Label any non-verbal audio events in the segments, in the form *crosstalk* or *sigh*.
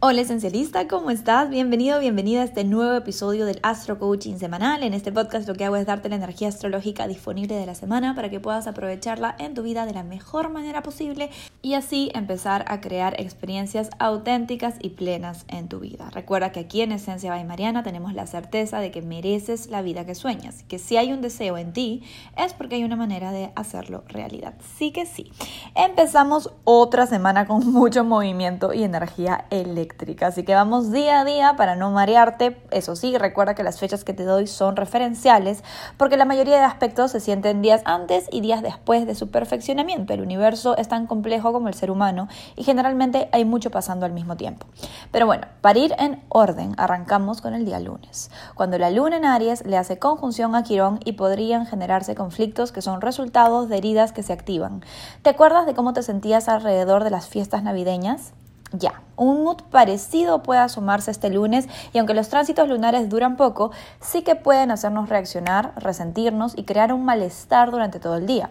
Hola esencialista, ¿cómo estás? Bienvenido, bienvenida a este nuevo episodio del Astro Coaching semanal. En este podcast lo que hago es darte la energía astrológica disponible de la semana para que puedas aprovecharla en tu vida de la mejor manera posible y así empezar a crear experiencias auténticas y plenas en tu vida. Recuerda que aquí en Esencia by Mariana tenemos la certeza de que mereces la vida que sueñas, que si hay un deseo en ti es porque hay una manera de hacerlo realidad. Sí que sí. Empezamos otra semana con *laughs* mucho movimiento y energía eléctrica Así que vamos día a día para no marearte. Eso sí, recuerda que las fechas que te doy son referenciales porque la mayoría de aspectos se sienten días antes y días después de su perfeccionamiento. El universo es tan complejo como el ser humano y generalmente hay mucho pasando al mismo tiempo. Pero bueno, para ir en orden, arrancamos con el día lunes, cuando la luna en Aries le hace conjunción a Quirón y podrían generarse conflictos que son resultados de heridas que se activan. ¿Te acuerdas de cómo te sentías alrededor de las fiestas navideñas? Ya, un mood parecido puede asomarse este lunes y aunque los tránsitos lunares duran poco, sí que pueden hacernos reaccionar, resentirnos y crear un malestar durante todo el día.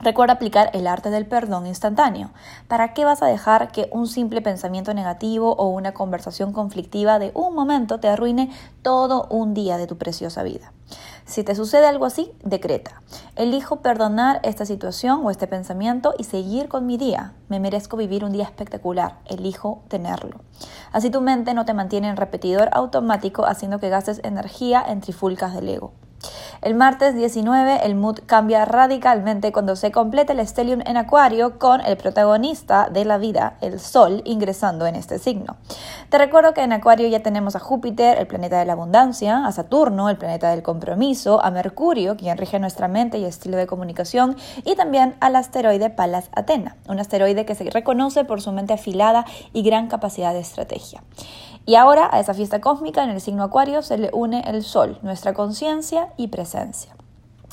Recuerda aplicar el arte del perdón instantáneo. ¿Para qué vas a dejar que un simple pensamiento negativo o una conversación conflictiva de un momento te arruine todo un día de tu preciosa vida? Si te sucede algo así, decreta. Elijo perdonar esta situación o este pensamiento y seguir con mi día. Me merezco vivir un día espectacular. Elijo tenerlo. Así tu mente no te mantiene en repetidor automático haciendo que gastes energía en trifulcas del ego. El martes 19 el mood cambia radicalmente cuando se completa el stellium en Acuario con el protagonista de la vida, el Sol, ingresando en este signo. Te recuerdo que en Acuario ya tenemos a Júpiter, el planeta de la abundancia, a Saturno, el planeta del compromiso, a Mercurio, quien rige nuestra mente y estilo de comunicación, y también al asteroide Palas Atena, un asteroide que se reconoce por su mente afilada y gran capacidad de estrategia. Y ahora a esa fiesta cósmica en el signo Acuario se le une el Sol, nuestra conciencia y presencia.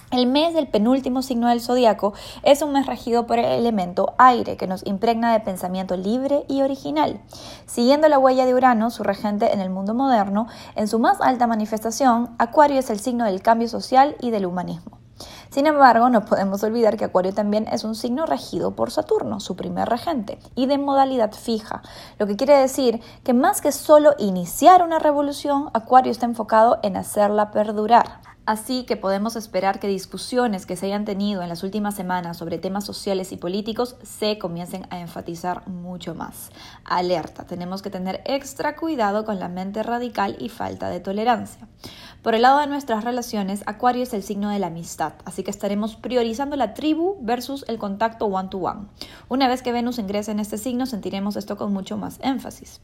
El mes del penúltimo signo del zodiaco es un mes regido por el elemento aire, que nos impregna de pensamiento libre y original. Siguiendo la huella de Urano, su regente en el mundo moderno, en su más alta manifestación, Acuario es el signo del cambio social y del humanismo. Sin embargo, no podemos olvidar que Acuario también es un signo regido por Saturno, su primer regente, y de modalidad fija, lo que quiere decir que más que solo iniciar una revolución, Acuario está enfocado en hacerla perdurar. Así que podemos esperar que discusiones que se hayan tenido en las últimas semanas sobre temas sociales y políticos se comiencen a enfatizar mucho más. Alerta, tenemos que tener extra cuidado con la mente radical y falta de tolerancia. Por el lado de nuestras relaciones, Acuario es el signo de la amistad, así que estaremos priorizando la tribu versus el contacto one-to-one. Una vez que Venus ingrese en este signo, sentiremos esto con mucho más énfasis.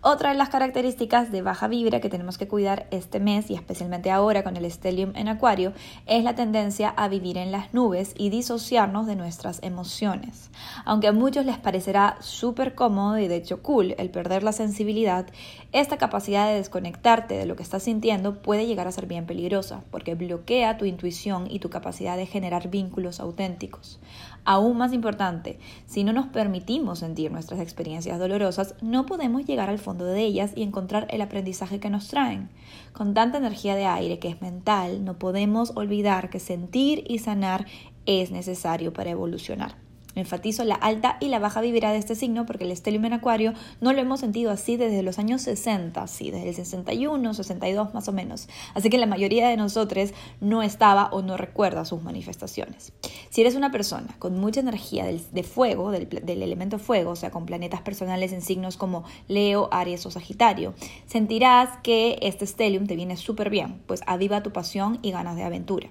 Otra de las características de baja vibra que tenemos que cuidar este mes y especialmente ahora con el stellium en Acuario es la tendencia a vivir en las nubes y disociarnos de nuestras emociones. Aunque a muchos les parecerá súper cómodo y de hecho cool el perder la sensibilidad, esta capacidad de desconectarte de lo que estás sintiendo puede llegar a ser bien peligrosa, porque bloquea tu intuición y tu capacidad de generar vínculos auténticos. Aún más importante, si no nos permitimos sentir nuestras experiencias dolorosas, no podemos llegar al fondo de ellas y encontrar el aprendizaje que nos traen. Con tanta energía de aire que es mental, no podemos olvidar que sentir y sanar es necesario para evolucionar. Enfatizo la alta y la baja vibra de este signo porque el estelium en acuario no lo hemos sentido así desde los años 60, sí, desde el 61, 62 más o menos. Así que la mayoría de nosotros no estaba o no recuerda sus manifestaciones. Si eres una persona con mucha energía de fuego, del, del elemento fuego, o sea, con planetas personales en signos como Leo, Aries o Sagitario, sentirás que este stellium te viene súper bien, pues aviva tu pasión y ganas de aventura.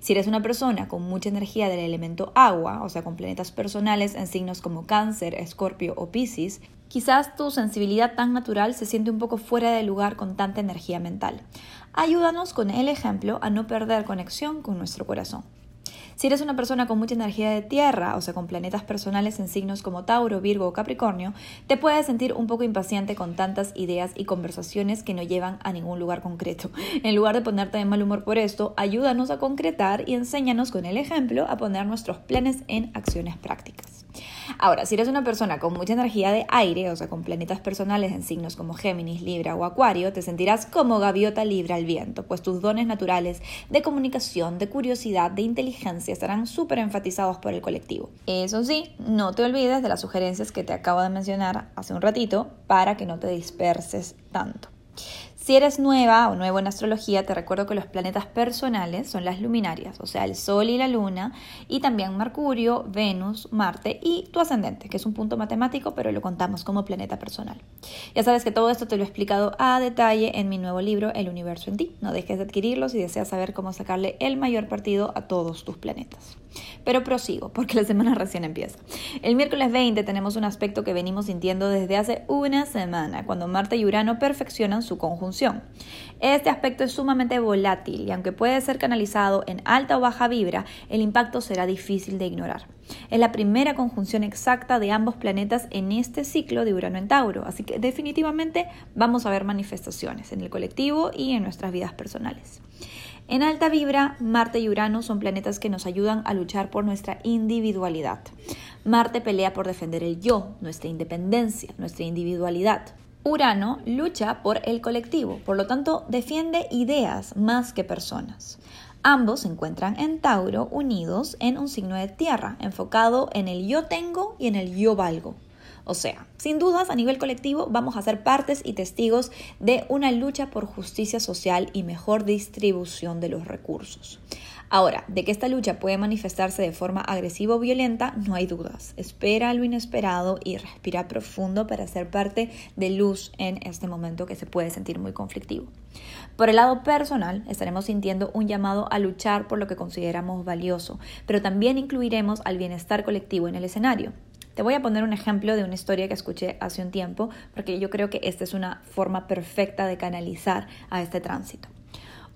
Si eres una persona con mucha energía del elemento agua, o sea, con planetas personales en signos como Cáncer, Escorpio o Piscis, quizás tu sensibilidad tan natural se siente un poco fuera de lugar con tanta energía mental. Ayúdanos con el ejemplo a no perder conexión con nuestro corazón. Si eres una persona con mucha energía de tierra, o sea, con planetas personales en signos como Tauro, Virgo o Capricornio, te puedes sentir un poco impaciente con tantas ideas y conversaciones que no llevan a ningún lugar concreto. *laughs* En lugar de ponerte de mal humor por esto, ayúdanos a concretar y enséñanos con el ejemplo a poner nuestros planes en acciones prácticas. Ahora, si eres una persona con mucha energía de aire, o sea, con planetas personales en signos como Géminis, Libra o Acuario, te sentirás como gaviota libre al viento, pues tus dones naturales de comunicación, de curiosidad, de inteligencia estarán súper enfatizados por el colectivo. Eso sí, no te olvides de las sugerencias que te acabo de mencionar hace un ratito para que no te disperses tanto. Si eres nueva o nuevo en astrología, te recuerdo que los planetas personales son las luminarias, o sea, el Sol y la Luna, y también Mercurio, Venus, Marte y tu ascendente, que es un punto matemático, pero lo contamos como planeta personal. Ya sabes que todo esto te lo he explicado a detalle en mi nuevo libro, El universo en ti. No dejes de adquirirlo si deseas saber cómo sacarle el mayor partido a todos tus planetas. Pero prosigo, porque la semana recién empieza. El miércoles 20 tenemos un aspecto que venimos sintiendo desde hace una semana, cuando Marte y Urano perfeccionan su conjunción. Este aspecto es sumamente volátil y aunque puede ser canalizado en alta o baja vibra, el impacto será difícil de ignorar. Es la primera conjunción exacta de ambos planetas en este ciclo de Urano en Tauro, así que definitivamente vamos a ver manifestaciones en el colectivo y en nuestras vidas personales. En alta vibra, Marte y Urano son planetas que nos ayudan a luchar por nuestra individualidad. Marte pelea por defender el yo, nuestra independencia, nuestra individualidad. Urano lucha por el colectivo, por lo tanto defiende ideas más que personas. Ambos se encuentran en Tauro unidos en un signo de tierra, enfocado en el yo tengo y en el yo valgo. O sea, sin dudas, a nivel colectivo vamos a ser partes y testigos de una lucha por justicia social y mejor distribución de los recursos. Ahora, de que esta lucha puede manifestarse de forma agresiva o violenta, no hay dudas. Espera lo inesperado y respira profundo para ser parte de luz en este momento que se puede sentir muy conflictivo. Por el lado personal, estaremos sintiendo un llamado a luchar por lo que consideramos valioso, pero también incluiremos al bienestar colectivo en el escenario. Te voy a poner un ejemplo de una historia que escuché hace un tiempo, porque yo creo que esta es una forma perfecta de canalizar a este tránsito.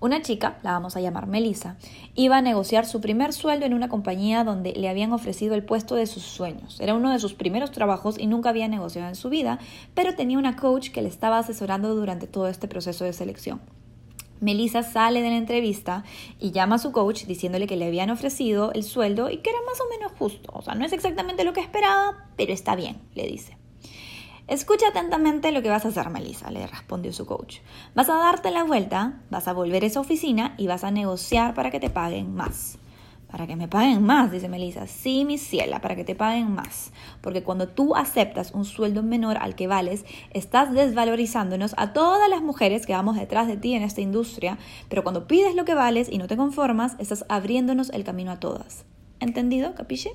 Una chica, la vamos a llamar Melissa, iba a negociar su primer sueldo en una compañía donde le habían ofrecido el puesto de sus sueños. Era uno de sus primeros trabajos y nunca había negociado en su vida, pero tenía una coach que le estaba asesorando durante todo este proceso de selección. Melissa sale de la entrevista y llama a su coach diciéndole que le habían ofrecido el sueldo y que era más o menos justo. O sea, no es exactamente lo que esperaba, pero está bien, le dice. Escucha atentamente lo que vas a hacer, Melissa, le respondió su coach. Vas a darte la vuelta, vas a volver a esa oficina y vas a negociar para que te paguen más. Para que me paguen más, dice Melissa. Sí, mi ciela, para que te paguen más. Porque cuando tú aceptas un sueldo menor al que vales, estás desvalorizándonos a todas las mujeres que vamos detrás de ti en esta industria. Pero cuando pides lo que vales y no te conformas, estás abriéndonos el camino a todas. ¿Entendido? ¿Capiche?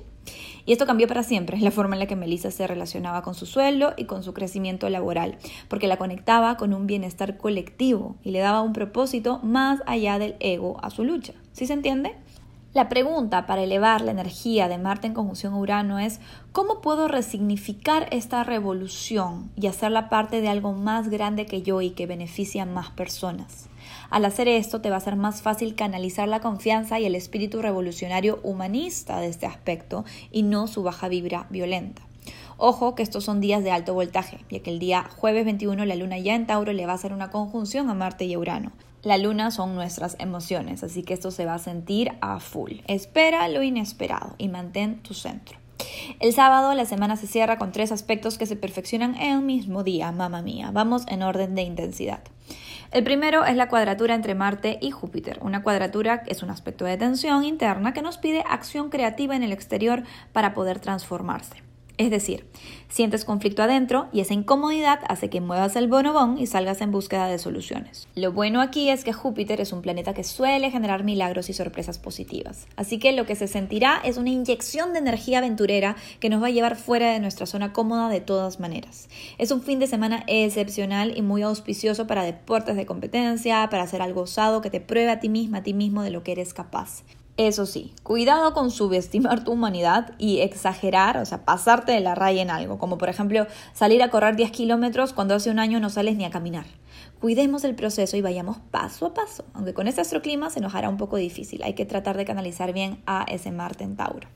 Y esto cambió para siempre la forma en la que Melissa se relacionaba con su sueldo y con su crecimiento laboral, porque la conectaba con un bienestar colectivo y le daba un propósito más allá del ego a su lucha. ¿Sí se entiende? La pregunta para elevar la energía de Marte en conjunción a Urano es ¿cómo puedo resignificar esta revolución y hacerla parte de algo más grande que yo y que beneficie a más personas? Al hacer esto te va a ser más fácil canalizar la confianza y el espíritu revolucionario humanista de este aspecto y no su baja vibra violenta. Ojo que estos son días de alto voltaje, ya que el día jueves 21 la luna ya en Tauro le va a hacer una conjunción a Marte y a Urano. La luna son nuestras emociones, así que esto se va a sentir a full. Espera lo inesperado y mantén tu centro. El sábado la semana se cierra con tres aspectos que se perfeccionan en un mismo día, mamá mía. Vamos en orden de intensidad. El primero es la cuadratura entre Marte y Júpiter. Una cuadratura es un aspecto de tensión interna que nos pide acción creativa en el exterior para poder transformarse. Es decir, sientes conflicto adentro y esa incomodidad hace que muevas el bonobón y salgas en búsqueda de soluciones. Lo bueno aquí es que Júpiter es un planeta que suele generar milagros y sorpresas positivas. Así que lo que se sentirá es una inyección de energía aventurera que nos va a llevar fuera de nuestra zona cómoda de todas maneras. Es un fin de semana excepcional y muy auspicioso para deportes de competencia, para hacer algo osado que te pruebe a ti misma, a ti mismo de lo que eres capaz. Eso sí, cuidado con subestimar tu humanidad y exagerar, o sea, pasarte de la raya en algo, como por ejemplo salir a correr 10 kilómetros cuando hace un año no sales ni a caminar. Cuidemos el proceso y vayamos paso a paso, aunque con este astroclima se nos hará un poco difícil, hay que tratar de canalizar bien a ese Marte en Tauro.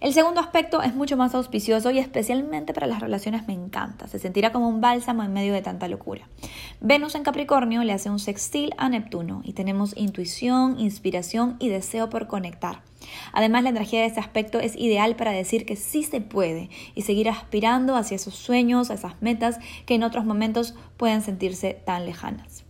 El segundo aspecto es mucho más auspicioso y especialmente para las relaciones me encanta. Se sentirá como un bálsamo en medio de tanta locura. Venus en Capricornio le hace un sextil a Neptuno y tenemos intuición, inspiración y deseo por conectar. Además, la energía de este aspecto es ideal para decir que sí se puede y seguir aspirando hacia esos sueños, a esas metas que en otros momentos pueden sentirse tan lejanas.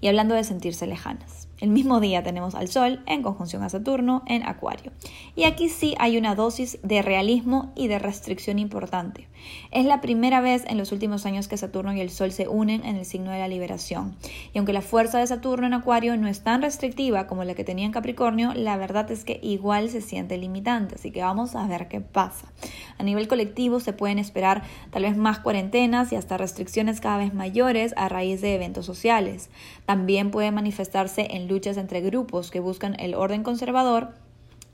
Y hablando de sentirse lejanas, el mismo día tenemos al Sol en conjunción a Saturno en Acuario. Y aquí sí hay una dosis de realismo y de restricción importante. Es la primera vez en los últimos años que Saturno y el Sol se unen en el signo de la liberación. Y aunque la fuerza de Saturno en Acuario no es tan restrictiva como la que tenía en Capricornio, la verdad es que igual se siente limitante. Así que vamos a ver qué pasa. A nivel colectivo se pueden esperar tal vez más cuarentenas y hasta restricciones cada vez mayores a raíz de eventos sociales. También puede manifestarse en luchas entre grupos que buscan el orden conservador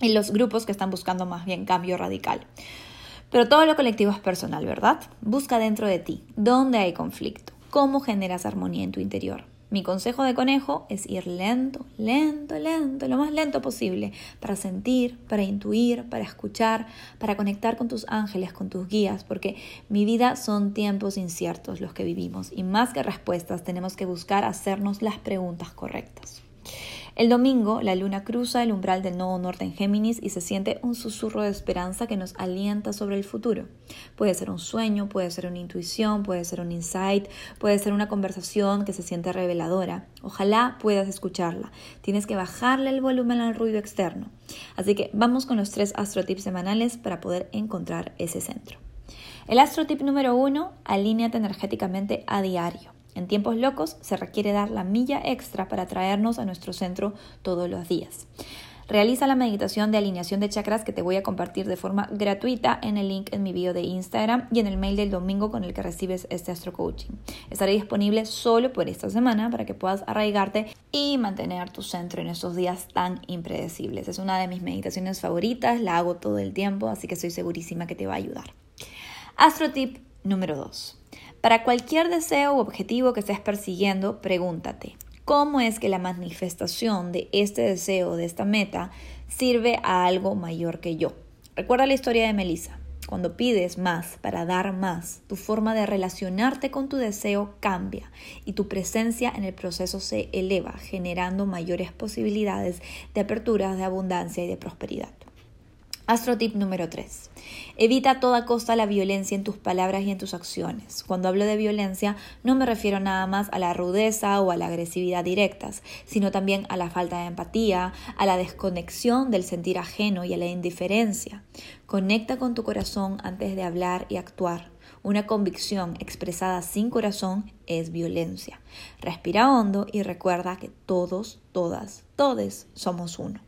y los grupos que están buscando más bien cambio radical. Pero todo lo colectivo es personal, ¿verdad? Busca dentro de ti dónde hay conflicto, cómo generas armonía en tu interior. Mi consejo de conejo es ir lento, lento, lento, lo más lento posible, para sentir, para intuir, para escuchar, para conectar con tus ángeles, con tus guías, porque mi vida son tiempos inciertos los que vivimos y más que respuestas tenemos que buscar hacernos las preguntas correctas. El domingo, la luna cruza el umbral del nodo norte en Géminis y se siente un susurro de esperanza que nos alienta sobre el futuro. Puede ser un sueño, puede ser una intuición, puede ser un insight, puede ser una conversación que se siente reveladora. Ojalá puedas escucharla. Tienes que bajarle el volumen al ruido externo. Así que vamos con los tres astrotips semanales para poder encontrar ese centro. El astrotip número uno, alíneate energéticamente a diario. En tiempos locos se requiere dar la milla extra para traernos a nuestro centro todos los días. Realiza la meditación de alineación de chakras que te voy a compartir de forma gratuita en el link en mi video de Instagram y en el mail del domingo con el que recibes este astro coaching. Estaré disponible solo por esta semana para que puedas arraigarte y mantener tu centro en estos días tan impredecibles. Es una de mis meditaciones favoritas, la hago todo el tiempo, así que estoy segurísima que te va a ayudar. Astro tip número 2. Para cualquier deseo u objetivo que estés persiguiendo, pregúntate, ¿cómo es que la manifestación de este deseo, de esta meta, sirve a algo mayor que yo? Recuerda la historia de Melissa. Cuando pides más para dar más, tu forma de relacionarte con tu deseo cambia y tu presencia en el proceso se eleva, generando mayores posibilidades de apertura, de abundancia y de prosperidad. Astro tip número 3. Evita a toda costa la violencia en tus palabras y en tus acciones. Cuando hablo de violencia no me refiero nada más a la rudeza o a la agresividad directas, sino también a la falta de empatía, a la desconexión del sentir ajeno y a la indiferencia. Conecta con tu corazón antes de hablar y actuar. Una convicción expresada sin corazón es violencia. Respira hondo y recuerda que todos, todas, todes somos uno.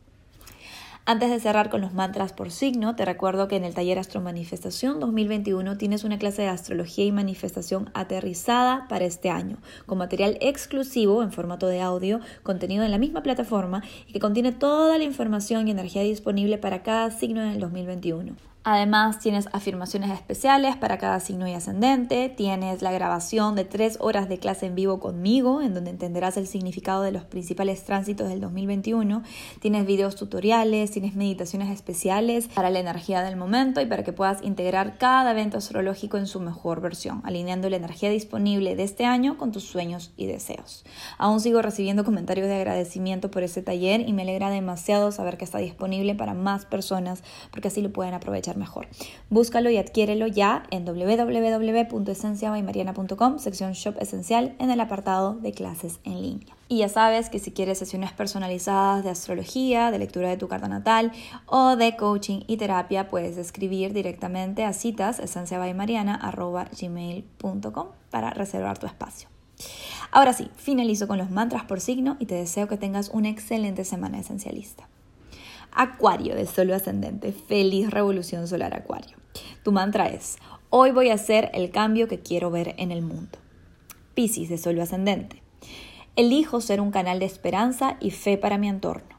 Antes de cerrar con los mantras por signo, te recuerdo que en el taller Astro Manifestación 2021 tienes una clase de astrología y manifestación aterrizada para este año, con material exclusivo en formato de audio, contenido en la misma plataforma y que contiene toda la información y energía disponible para cada signo en el 2021. Además, tienes afirmaciones especiales para cada signo y ascendente, tienes la grabación de tres horas de clase en vivo conmigo, en donde entenderás el significado de los principales tránsitos del 2021, tienes videos tutoriales, tienes meditaciones especiales para la energía del momento y para que puedas integrar cada evento astrológico en su mejor versión, alineando la energía disponible de este año con tus sueños y deseos. Aún sigo recibiendo comentarios de agradecimiento por este taller y me alegra demasiado saber que está disponible para más personas porque así lo pueden aprovechar mejor. Búscalo y adquiérelo ya en www.esenciabaymariana.com, sección Shop Esencial, en el apartado de clases en línea. Y ya sabes que si quieres sesiones personalizadas de astrología, de lectura de tu carta natal o de coaching y terapia, puedes escribir directamente a citas esenciabaymariana.gmail.com para reservar tu espacio. Ahora sí, finalizo con los mantras por signo y te deseo que tengas una excelente semana esencialista. Acuario de Solo Ascendente. Feliz revolución solar Acuario. Tu mantra es, hoy voy a hacer el cambio que quiero ver en el mundo. Piscis de Solo Ascendente. Elijo ser un canal de esperanza y fe para mi entorno.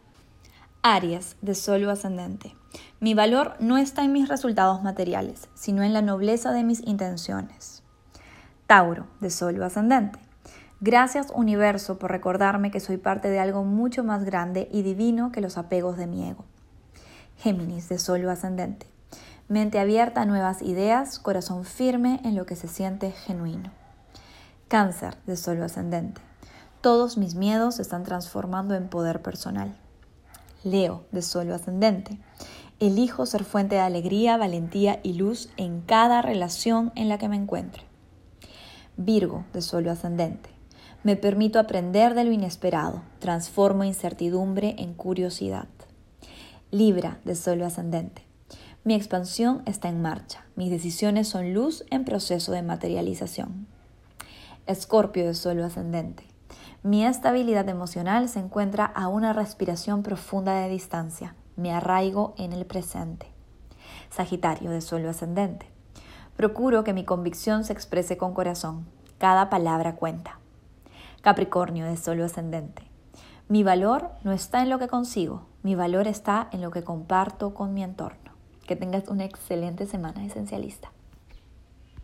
Aries de Solo Ascendente. Mi valor no está en mis resultados materiales, sino en la nobleza de mis intenciones. Tauro de Solo Ascendente. Gracias universo por recordarme que soy parte de algo mucho más grande y divino que los apegos de mi ego. Géminis de Solo Ascendente. Mente abierta a nuevas ideas, corazón firme en lo que se siente genuino. Cáncer de Solo Ascendente. Todos mis miedos se están transformando en poder personal. Leo de suelo ascendente. Elijo ser fuente de alegría, valentía y luz en cada relación en la que me encuentre. Virgo de suelo ascendente. Me permito aprender de lo inesperado, transformo incertidumbre en curiosidad. Libra de suelo ascendente. Mi expansión está en marcha, mis decisiones son luz en proceso de materialización. Escorpio de suelo ascendente. Mi estabilidad emocional se encuentra a una respiración profunda de distancia me arraigo en el presente. Sagitario de suelo ascendente. Procuro que mi convicción se exprese con corazón. Cada palabra cuenta. Capricornio de suelo ascendente. Mi valor no está en lo que consigo, mi valor está en lo que comparto con mi entorno. Que tengas una excelente semana esencialista.